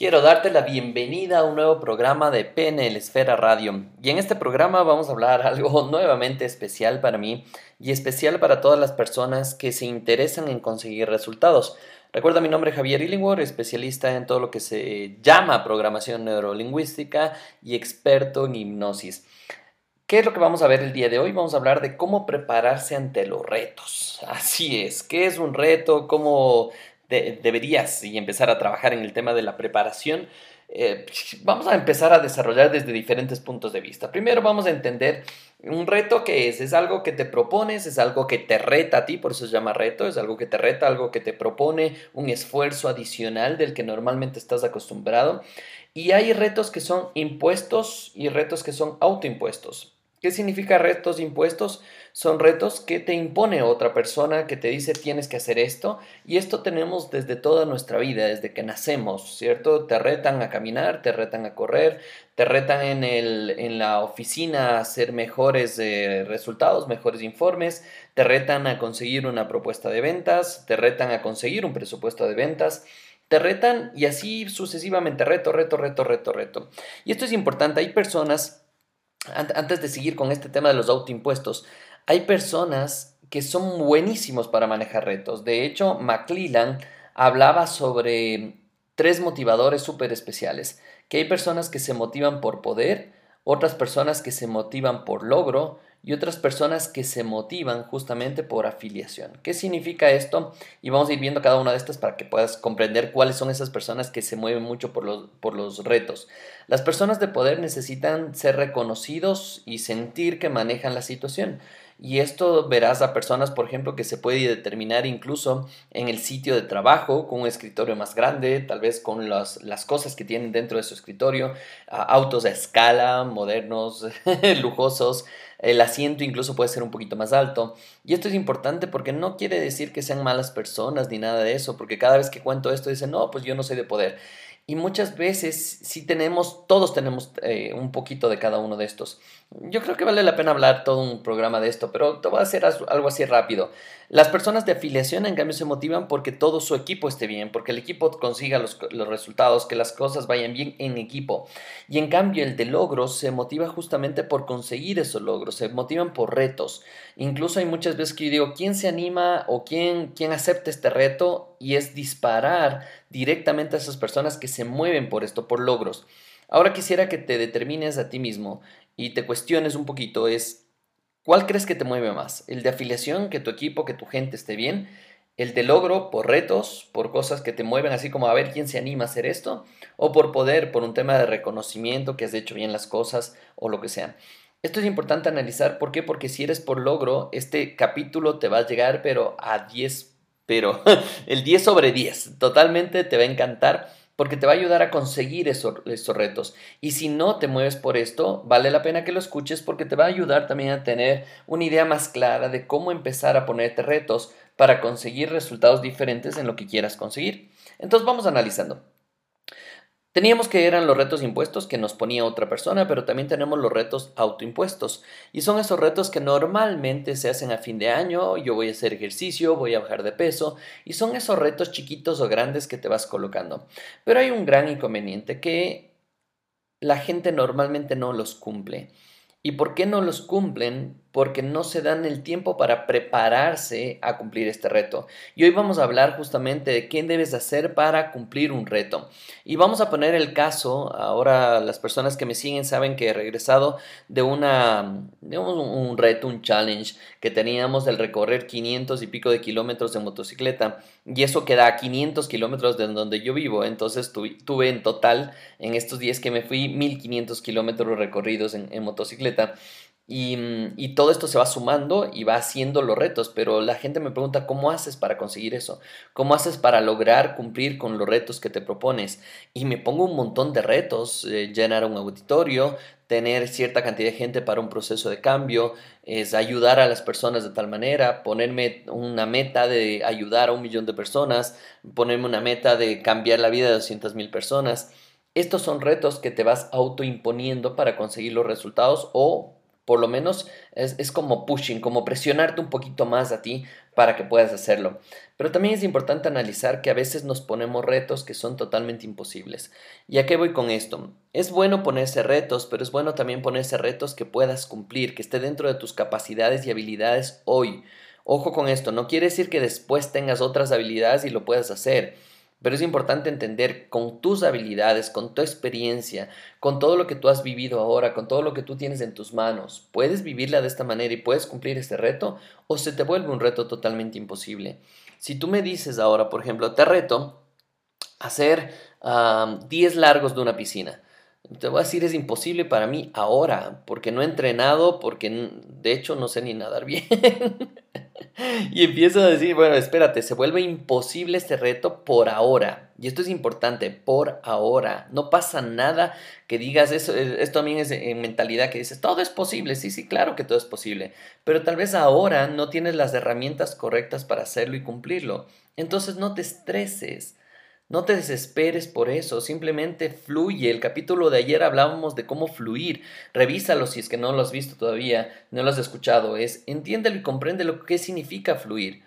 Quiero darte la bienvenida a un nuevo programa de PNL Esfera Radio. Y en este programa vamos a hablar algo nuevamente especial para mí y especial para todas las personas que se interesan en conseguir resultados. Recuerda mi nombre es Javier Illingworth, especialista en todo lo que se llama programación neurolingüística y experto en hipnosis. ¿Qué es lo que vamos a ver el día de hoy? Vamos a hablar de cómo prepararse ante los retos. Así es, ¿qué es un reto? ¿Cómo deberías y empezar a trabajar en el tema de la preparación, eh, vamos a empezar a desarrollar desde diferentes puntos de vista. Primero vamos a entender un reto que es, es algo que te propones, es algo que te reta a ti, por eso se llama reto, es algo que te reta, algo que te propone un esfuerzo adicional del que normalmente estás acostumbrado. Y hay retos que son impuestos y retos que son autoimpuestos. ¿Qué significa retos impuestos? Son retos que te impone otra persona, que te dice tienes que hacer esto. Y esto tenemos desde toda nuestra vida, desde que nacemos, ¿cierto? Te retan a caminar, te retan a correr, te retan en, el, en la oficina a hacer mejores eh, resultados, mejores informes, te retan a conseguir una propuesta de ventas, te retan a conseguir un presupuesto de ventas te retan y así sucesivamente, reto, reto, reto, reto, reto. Y esto es importante, hay personas antes de seguir con este tema de los autoimpuestos, hay personas que son buenísimos para manejar retos. De hecho, McClellan hablaba sobre tres motivadores súper especiales, que hay personas que se motivan por poder, otras personas que se motivan por logro y otras personas que se motivan justamente por afiliación. ¿Qué significa esto? Y vamos a ir viendo cada una de estas para que puedas comprender cuáles son esas personas que se mueven mucho por los, por los retos. Las personas de poder necesitan ser reconocidos y sentir que manejan la situación. Y esto verás a personas, por ejemplo, que se puede determinar incluso en el sitio de trabajo, con un escritorio más grande, tal vez con las, las cosas que tienen dentro de su escritorio, autos a escala, modernos, lujosos, el asiento incluso puede ser un poquito más alto. Y esto es importante porque no quiere decir que sean malas personas ni nada de eso, porque cada vez que cuento esto dicen, no, pues yo no soy de poder. Y muchas veces sí tenemos, todos tenemos eh, un poquito de cada uno de estos. Yo creo que vale la pena hablar todo un programa de esto, pero te voy a hacer algo así rápido. Las personas de afiliación, en cambio, se motivan porque todo su equipo esté bien, porque el equipo consiga los, resultados, que las cosas vayan bien en equipo. Y en cambio, el de logros se motiva justamente por conseguir esos logros, se motivan por retos. Incluso hay muchas veces que yo digo, ¿quién se anima o quién, quién acepta este reto? Y es disparar directamente a esas personas que se mueven por esto, por logros. Ahora quisiera que te determines a ti mismo y te cuestiones un poquito es, ¿cuál crees que te mueve más? ¿El de afiliación, que tu equipo, que tu gente esté bien? ¿El de logro por retos, por cosas que te mueven así como a ver quién se anima a hacer esto? ¿O por poder, por un tema de reconocimiento, que has hecho bien las cosas o lo que sea? Esto es importante analizar, ¿por qué? Porque si eres por logro, este capítulo te va a llegar pero a 10, pero el 10 sobre 10, totalmente te va a encantar porque te va a ayudar a conseguir esos, retos. Y si no te mueves por esto, vale la pena que lo escuches porque te va a ayudar también a tener una idea más clara de cómo empezar a ponerte retos para conseguir resultados diferentes en lo que quieras conseguir. Entonces vamos analizando. Teníamos que eran los retos impuestos que nos ponía otra persona, pero también tenemos los retos autoimpuestos. Y son esos retos que normalmente se hacen a fin de año, yo voy a hacer ejercicio, voy a bajar de peso, y son esos retos chiquitos o grandes que te vas colocando. Pero hay un gran inconveniente que la gente normalmente no los cumple. ¿Y por qué no los cumplen? Porque no se dan el tiempo para prepararse a cumplir este reto. Y hoy vamos a hablar justamente de qué debes hacer para cumplir un reto. Y vamos a poner el caso, ahora las personas que me siguen saben que he regresado de una, un, reto, un challenge que teníamos del recorrer 500 y pico de kilómetros de motocicleta. Y eso queda a 500 kilómetros de donde yo vivo. Entonces tuve, en total, en estos días que me fui, 1500 kilómetros recorridos en motocicleta. Mm, y, todo esto se va sumando y va haciendo los retos, pero la gente me pregunta, ¿cómo haces para conseguir eso? ¿Cómo haces para lograr cumplir con los retos que te propones? Y me pongo un montón de retos, eh, llenar un auditorio, tener cierta cantidad de gente para un proceso de cambio, es ayudar a las personas de tal manera, ponerme una meta de ayudar a un millón de personas, ponerme una meta de cambiar la vida de 200 mil personas. Estos son retos que te vas autoimponiendo para conseguir los resultados o por lo menos es, como pushing, como presionarte un poquito más a ti para que puedas hacerlo. Pero también es importante analizar que a veces nos ponemos retos que son totalmente imposibles. ¿Y a qué voy con esto? Es bueno ponerse retos, pero es bueno también ponerse retos que puedas cumplir, que esté dentro de tus capacidades y habilidades hoy. Ojo con esto, no quiere decir que después tengas otras habilidades y lo puedas hacer. Pero es importante entender con tus habilidades, con tu experiencia, con todo lo que tú has vivido ahora, con todo lo que tú tienes en tus manos, ¿puedes vivirla de esta manera y puedes cumplir este reto o se te vuelve un reto totalmente imposible? Si tú me dices ahora, por ejemplo, te reto a hacer 10 largos de una piscina. Te voy a decir, es imposible para mí ahora, porque no he entrenado, porque de hecho no sé ni nadar bien. y empiezo a decir, bueno, espérate, se vuelve imposible este reto por ahora. Y esto es importante, por ahora. No pasa nada que digas eso. Eh, esto también es en mentalidad que dices, todo es posible. Sí, sí, claro que todo es posible. Pero tal vez ahora no tienes las herramientas correctas para hacerlo y cumplirlo. Entonces no te estreses. No te desesperes por eso, simplemente fluye. El capítulo de ayer hablábamos de cómo fluir. Revísalo si es que no lo has visto todavía, no lo has escuchado. Es entiéndelo y comprende lo que significa fluir.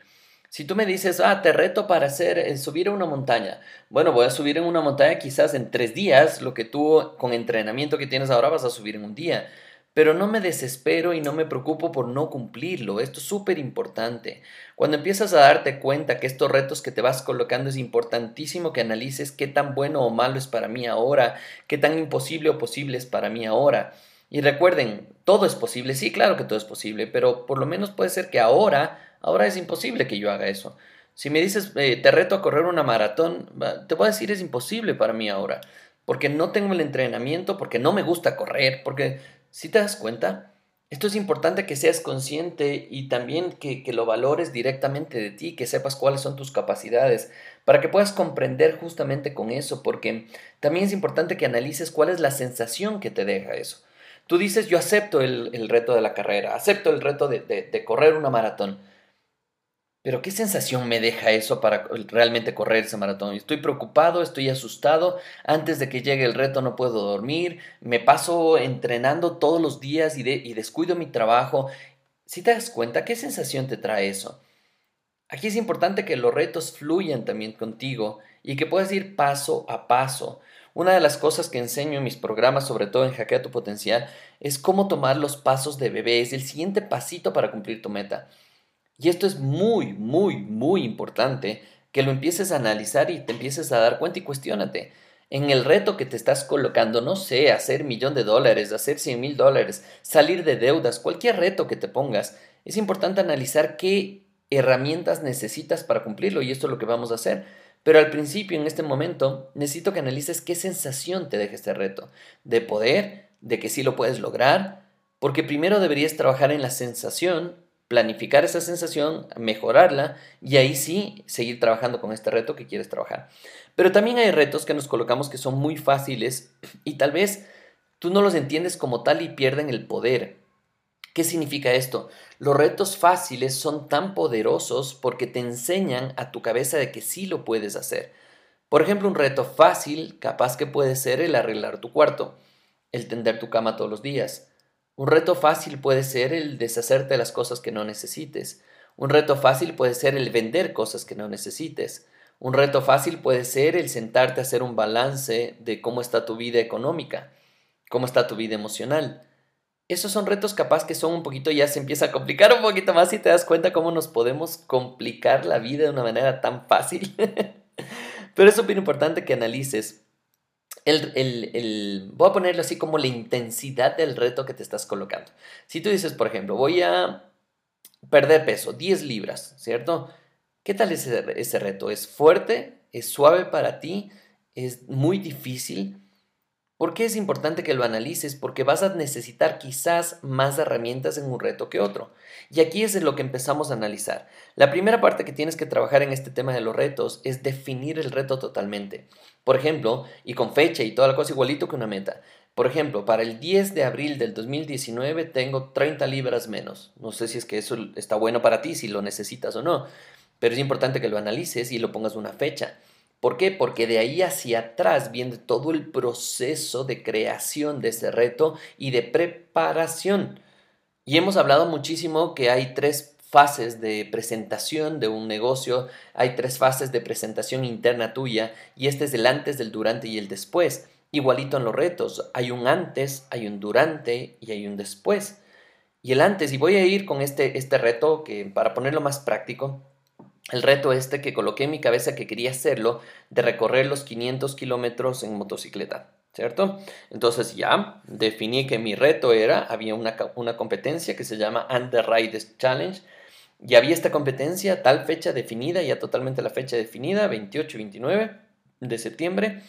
Si tú me dices, ah, te reto para hacer, eh, subir a una montaña. Bueno, voy a subir en una montaña quizás en tres días, lo que tú con entrenamiento que tienes ahora vas a subir en un día pero no me desespero y no me preocupo por no cumplirlo. Esto es súper importante. Cuando empiezas a darte cuenta que estos retos que te vas colocando es importantísimo que analices qué tan bueno o malo es para mí ahora, qué tan imposible o posible es para mí ahora. Y recuerden, todo es posible, sí, claro que todo es posible, pero por lo menos puede ser que ahora, ahora es imposible que yo haga eso. Si me dices, eh, te reto a correr una maratón, te voy a decir, es imposible para mí ahora, porque no tengo el entrenamiento, porque no me gusta correr, porque si te das cuenta, esto es importante que seas consciente y también que, lo valores directamente de ti, que sepas cuáles son tus capacidades, para que puedas comprender justamente con eso, porque también es importante que analices cuál es la sensación que te deja eso. Tú dices, yo acepto el, reto de la carrera, acepto el reto de correr una maratón, pero ¿qué sensación me deja eso para realmente correr ese maratón? Estoy preocupado, estoy asustado, antes de que llegue el reto no puedo dormir, me paso entrenando todos los días y, descuido mi trabajo. Si te das cuenta, ¿qué sensación te trae eso? Aquí es importante que los retos fluyan también contigo y que puedas ir paso a paso. Una de las cosas que enseño en mis programas, sobre todo en Hackea tu Potencial, es cómo tomar los pasos de bebé, es el siguiente pasito para cumplir tu meta. Y esto es muy, muy, muy importante que lo empieces a analizar y te empieces a dar cuenta y cuestionate. En el reto que te estás colocando, no sé, hacer millón de dólares, hacer 100 mil dólares, salir de deudas, cualquier reto que te pongas, es importante analizar qué herramientas necesitas para cumplirlo y esto es lo que vamos a hacer. Pero al principio, en este momento, necesito que analices qué sensación te deja este reto. De poder, de que sí lo puedes lograr, porque primero deberías trabajar en la sensación planificar esa sensación, mejorarla y ahí sí seguir trabajando con este reto que quieres trabajar. Pero también hay retos que nos colocamos que son muy fáciles y tal vez tú no los entiendes como tal y pierden el poder. ¿Qué significa esto? Los retos fáciles son tan poderosos porque te enseñan a tu cabeza de que sí lo puedes hacer. Por ejemplo, un reto fácil capaz que puede ser el arreglar tu cuarto, el tender tu cama todos los días, un reto fácil puede ser el deshacerte de las cosas que no necesites. Un reto fácil puede ser el vender cosas que no necesites. Un reto fácil puede ser el sentarte a hacer un balance de cómo está tu vida económica, cómo está tu vida emocional. Esos son retos capaz que son un poquito, ya se empieza a complicar un poquito más y te das cuenta cómo nos podemos complicar la vida de una manera tan fácil. Pero es súper importante que analices el, voy a ponerlo así como la intensidad del reto que te estás colocando. Si tú dices, por ejemplo, voy a perder peso, 10 libras, ¿cierto? ¿Qué tal ese, ese reto? ¿Es fuerte? ¿Es suave para ti? ¿Es muy difícil? ¿Por qué es importante que lo analices? Porque vas a necesitar quizás más herramientas en un reto que otro. Y aquí es lo que empezamos a analizar. La primera parte que tienes que trabajar en este tema de los retos es definir el reto totalmente. Por ejemplo, y con fecha y toda la cosa igualito que una meta. Por ejemplo, para el 10 de abril del 2019 tengo 30 libras menos. No sé si es que eso está bueno para ti, si lo necesitas o no, pero es importante que lo analices y lo pongas una fecha. ¿Por qué? Porque de ahí hacia atrás viene todo el proceso de creación de ese reto y de preparación. Y hemos hablado muchísimo que hay tres fases de presentación de un negocio, hay tres fases de presentación interna tuya y este es el antes, del durante y el después. Igualito en los retos, hay un antes, hay un durante y hay un después. Y el antes, y voy a ir con este, este reto que para ponerlo más práctico, el reto este que coloqué en mi cabeza que quería hacerlo, de recorrer los 500 kilómetros en motocicleta. ¿cierto? Entonces ya definí que mi reto era, había una, una competencia que se llama Under Riders Challenge, y había esta competencia, tal fecha definida, ya totalmente la fecha definida, 28 y 29 de septiembre,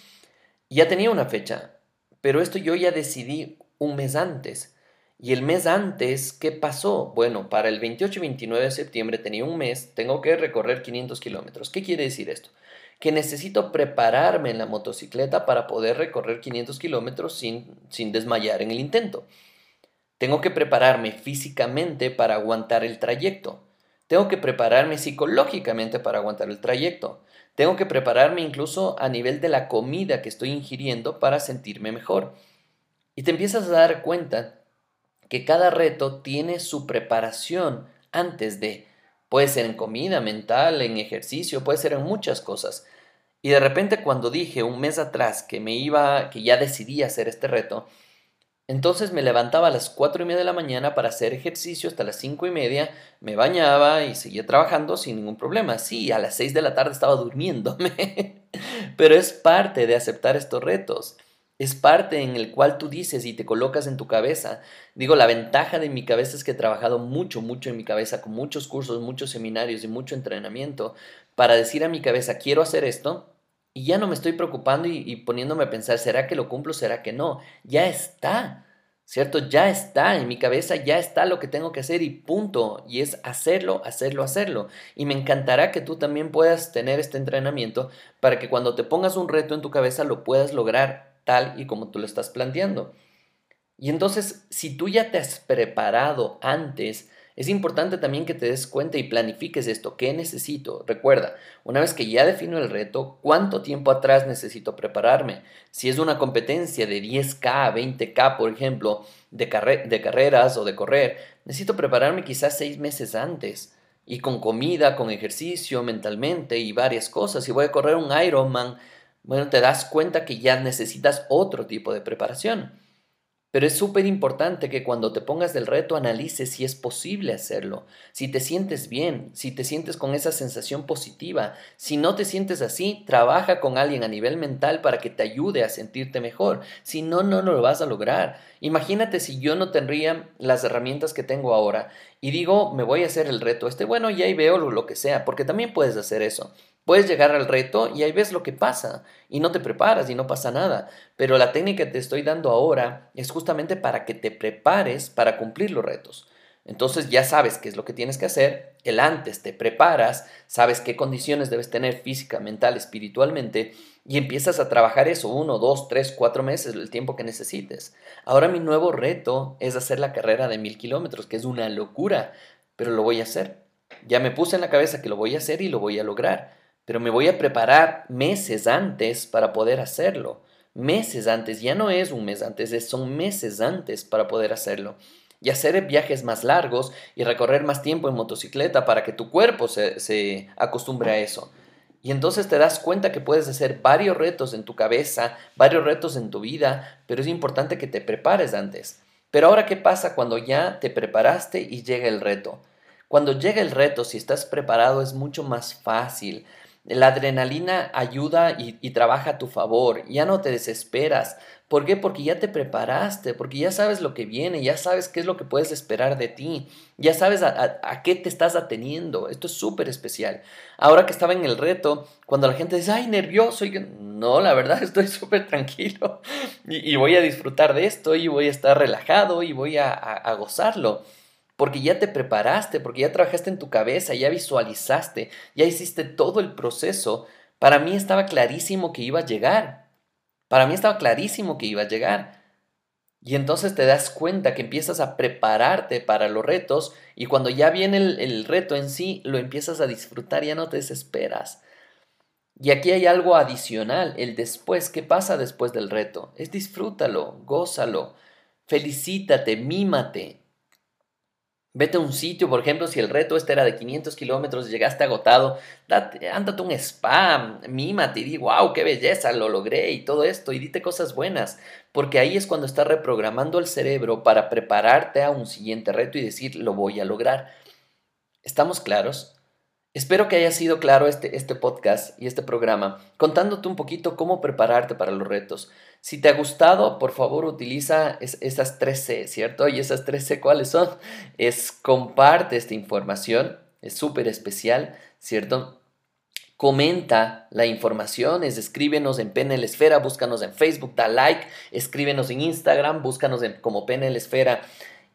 ya tenía una fecha, pero esto yo ya decidí un mes antes. Y el mes antes, ¿qué pasó? Bueno, para el 28 y 29 de septiembre tenía un mes, tengo que recorrer 500 kilómetros. ¿Qué quiere decir esto? que necesito prepararme en la motocicleta para poder recorrer 500 kilómetros sin, sin desmayar en el intento. Tengo que prepararme físicamente para aguantar el trayecto. Tengo que prepararme psicológicamente para aguantar el trayecto. Tengo que prepararme incluso a nivel de la comida que estoy ingiriendo para sentirme mejor. Y te empiezas a dar cuenta que cada reto tiene su preparación antes de. Puede ser en comida, mental, en ejercicio, puede ser en muchas cosas. Y de repente cuando dije un mes atrás que me iba, que ya decidí hacer este reto, entonces me levantaba a las cuatro y media de la mañana para hacer ejercicio hasta las cinco y media, me bañaba y seguía trabajando sin ningún problema. Sí, a las seis de la tarde estaba durmiéndome, pero es parte de aceptar estos retos. Es parte en el cual tú dices y te colocas en tu cabeza. Digo, la ventaja de mi cabeza es que he trabajado mucho, mucho en mi cabeza, con muchos cursos, muchos seminarios y mucho entrenamiento, para decir a mi cabeza, quiero hacer esto, y ya no me estoy preocupando y, y poniéndome a pensar, ¿será que lo cumplo? ¿Será que no? Ya está, ¿cierto? Ya está en mi cabeza, ya está lo que tengo que hacer y punto. Y es hacerlo, hacerlo, hacerlo. Y me encantará que tú también puedas tener este entrenamiento para que cuando te pongas un reto en tu cabeza lo puedas lograr tal y como tú lo estás planteando. Y entonces, si tú ya te has preparado antes, es importante también que te des cuenta y planifiques esto. ¿Qué necesito? Recuerda, una vez que ya defino el reto, ¿cuánto tiempo atrás necesito prepararme? Si es una competencia de 10K, 20K, por ejemplo, de, de carreras o de correr, necesito prepararme quizás seis meses antes. Y con comida, con ejercicio, mentalmente y varias cosas. Si voy a correr un Ironman, bueno, te das cuenta que ya necesitas otro tipo de preparación. Pero es súper importante que cuando te pongas del reto analices si es posible hacerlo, si te sientes bien, si te sientes con esa sensación positiva. Si no te sientes así, trabaja con alguien a nivel mental para que te ayude a sentirte mejor. Si no, no, lo vas a lograr. Imagínate si yo no tendría las herramientas que tengo ahora y digo, me voy a hacer el reto este, bueno, y ahí veo lo que sea, porque también puedes hacer eso. Puedes llegar al reto y ahí ves lo que pasa y no te preparas y no pasa nada. Pero la técnica que te estoy dando ahora es justamente para que te prepares para cumplir los retos. Entonces ya sabes qué es lo que tienes que hacer, el antes te preparas, sabes qué condiciones debes tener física, mental, espiritualmente y empiezas a trabajar eso uno, dos, tres, cuatro meses, el tiempo que necesites. Ahora mi nuevo reto es hacer la carrera de mil kilómetros, que es una locura, pero lo voy a hacer. Ya me puse en la cabeza que lo voy a hacer y lo voy a lograr pero me voy a preparar meses antes para poder hacerlo. Meses antes, ya no es un mes antes, son meses antes para poder hacerlo. Y hacer viajes más largos y recorrer más tiempo en motocicleta para que tu cuerpo se, se acostumbre a eso. Y entonces te das cuenta que puedes hacer varios retos en tu cabeza, varios retos en tu vida, pero es importante que te prepares antes. Pero ahora, ¿qué pasa cuando ya te preparaste y llega el reto? Cuando llega el reto, si estás preparado, es mucho más fácil. La adrenalina ayuda y, trabaja a tu favor, ya no te desesperas. ¿Por qué? Porque ya te preparaste, porque ya sabes lo que viene, ya sabes qué es lo que puedes esperar de ti, ya sabes a, qué te estás ateniendo. Esto es súper especial. Ahora que estaba en el reto, cuando la gente dice, ay, nervioso, y no, la verdad estoy súper tranquilo y, voy a disfrutar de esto y voy a estar relajado y voy a gozarlo porque ya te preparaste, porque ya trabajaste en tu cabeza, ya visualizaste, ya hiciste todo el proceso. Para mí estaba clarísimo que iba a llegar. Para mí estaba clarísimo que iba a llegar. Y entonces te das cuenta que empiezas a prepararte para los retos y cuando ya viene el, el, reto en sí, lo empiezas a disfrutar, ya no te desesperas. Y aquí hay algo adicional, el después, ¿qué pasa después del reto? Es disfrútalo, gózalo, felicítate, mímate, Vete a un sitio, por ejemplo, si el reto este era de 500 kilómetros, llegaste agotado, date, ándate un spa, mímate y di, wow, qué belleza, lo logré y todo esto, y dite cosas buenas, porque ahí es cuando estás reprogramando el cerebro para prepararte a un siguiente reto y decir, lo voy a lograr. ¿Estamos claros? Espero que haya sido claro este, este podcast y este programa, contándote un poquito cómo prepararte para los retos. Si te ha gustado, por favor utiliza esas tres C, ¿cierto? Y esas tres C, ¿cuáles son? Es comparte esta información, es súper especial, ¿cierto? Comenta la información, es escríbenos en PNL Esfera, búscanos en Facebook, da like, escríbenos en Instagram, búscanos en, como PNL Esfera.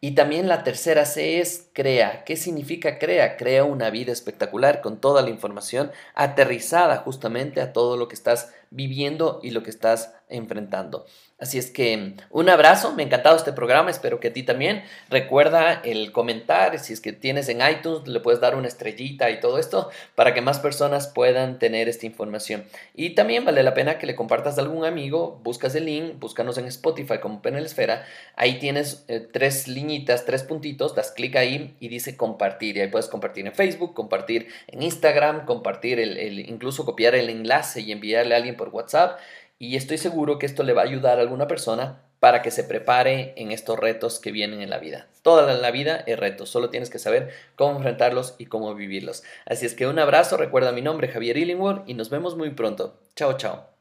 Y también la tercera C es crea. ¿Qué significa crea? Crea una vida espectacular con toda la información aterrizada justamente a todo lo que estás viviendo y lo que estás enfrentando. Así es que un abrazo, me ha encantado este programa, espero que a ti también. Recuerda el comentar, si es que tienes en iTunes, le puedes dar una estrellita y todo esto para que más personas puedan tener esta información. Y también vale la pena que le compartas a algún amigo, buscas el link, búscanos en Spotify como Penel Esfera, ahí tienes eh, tres liñitas, tres puntitos, das clic ahí y dice compartir. Y ahí puedes compartir en Facebook, compartir en Instagram, compartir el, incluso copiar el enlace y enviarle a alguien por WhatsApp y estoy seguro que esto le va a ayudar a alguna persona para que se prepare en estos retos que vienen en la vida. Toda la vida es retos, solo tienes que saber cómo enfrentarlos y cómo vivirlos. Así es que un abrazo, recuerda mi nombre Javier Illingworth y nos vemos muy pronto. Chao, chao.